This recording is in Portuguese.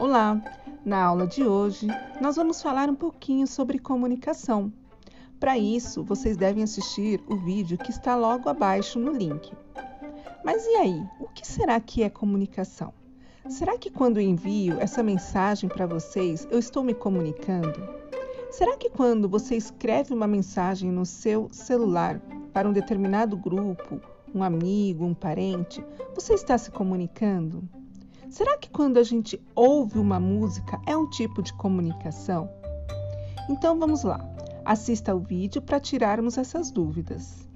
Olá! Na aula de hoje, nós vamos falar um pouquinho sobre comunicação. Para isso, vocês devem assistir o vídeo que está logo abaixo no link. Mas e aí? O que será que é comunicação? Será que quando envio essa mensagem para vocês, eu estou me comunicando? Será que quando você escreve uma mensagem no seu celular para um determinado grupo, um amigo, um parente, você está se comunicando? Será que quando a gente ouve uma música é um tipo de comunicação? Então vamos lá, assista ao vídeo para tirarmos essas dúvidas.